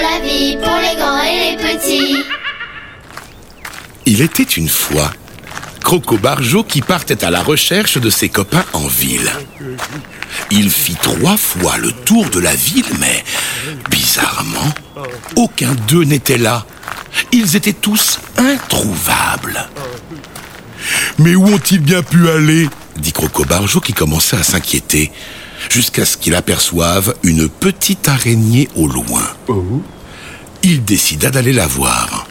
la vie pour les grands et les petits. Il était une fois Croco Barjo qui partait à la recherche de ses copains en ville. Il fit trois fois le tour de la ville, mais bizarrement, aucun d'eux n'était là. Ils étaient tous introuvables. Mais où ont-ils bien pu aller? dit Croco Barjo qui commençait à s'inquiéter jusqu'à ce qu'il aperçoive une petite araignée au loin. Il décida d'aller la voir.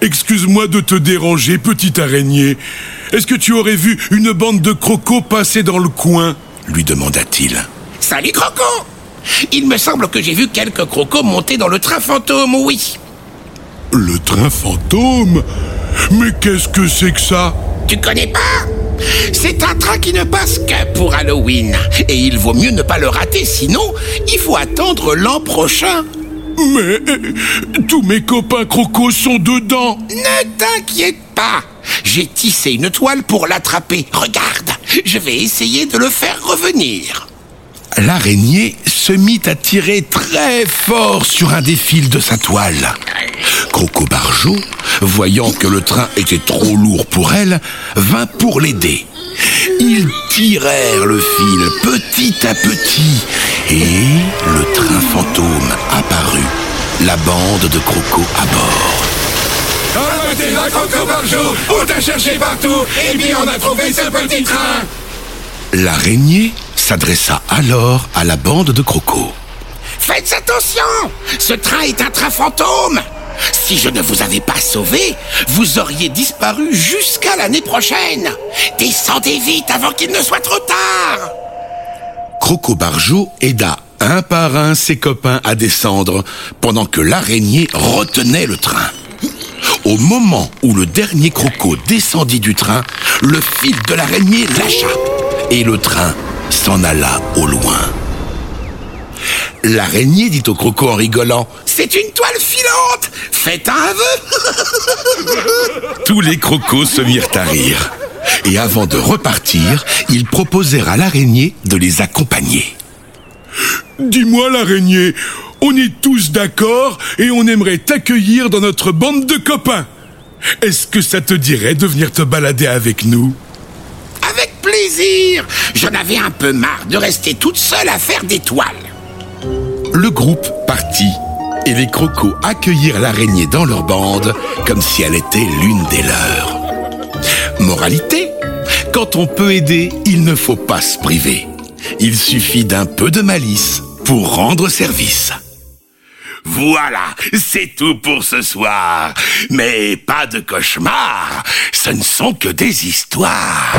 Excuse-moi de te déranger, petite araignée. Est-ce que tu aurais vu une bande de crocos passer dans le coin? lui demanda-t-il. Salut Croco Il me semble que j'ai vu quelques crocos monter dans le train fantôme, oui. Le train fantôme? Mais qu'est-ce que c'est que ça? Tu connais pas? C'est un train qui ne passe que pour Halloween. Et il vaut mieux ne pas le rater, sinon il faut attendre l'an prochain. Mais tous mes copains crocos sont dedans. Ne t'inquiète pas. J'ai tissé une toile pour l'attraper. Regarde, je vais essayer de le faire revenir. L'araignée se mit à tirer très fort sur un des fils de sa toile. Croco Barjot, voyant que le train était trop lourd pour elle, vint pour l'aider. Ils tirèrent le fil petit à petit et le train fantôme apparut, la bande de Croco à bord. Arrêtez la Croco Barjot On t'a cherché partout Et puis on a trouvé ce petit train L'araignée s'adressa alors à la bande de Croco. Faites attention Ce train est un train fantôme si je ne vous avais pas sauvé, vous auriez disparu jusqu'à l'année prochaine. Descendez vite avant qu'il ne soit trop tard. Croco Barjot aida un par un ses copains à descendre pendant que l'araignée retenait le train. Au moment où le dernier croco descendit du train, le fil de l'araignée lâcha et le train s'en alla au loin. L'araignée dit au croco en rigolant C'est une toile filante Faites un aveu Tous les crocos se mirent à rire. Et avant de repartir, ils proposèrent à l'araignée de les accompagner. Dis-moi l'araignée, on est tous d'accord et on aimerait t'accueillir dans notre bande de copains. Est-ce que ça te dirait de venir te balader avec nous? Avec plaisir J'en avais un peu marre de rester toute seule à faire des toiles. Le groupe partit et les crocos accueillirent l'araignée dans leur bande comme si elle était l'une des leurs. Moralité Quand on peut aider, il ne faut pas se priver. Il suffit d'un peu de malice pour rendre service. Voilà, c'est tout pour ce soir. Mais pas de cauchemar, ce ne sont que des histoires.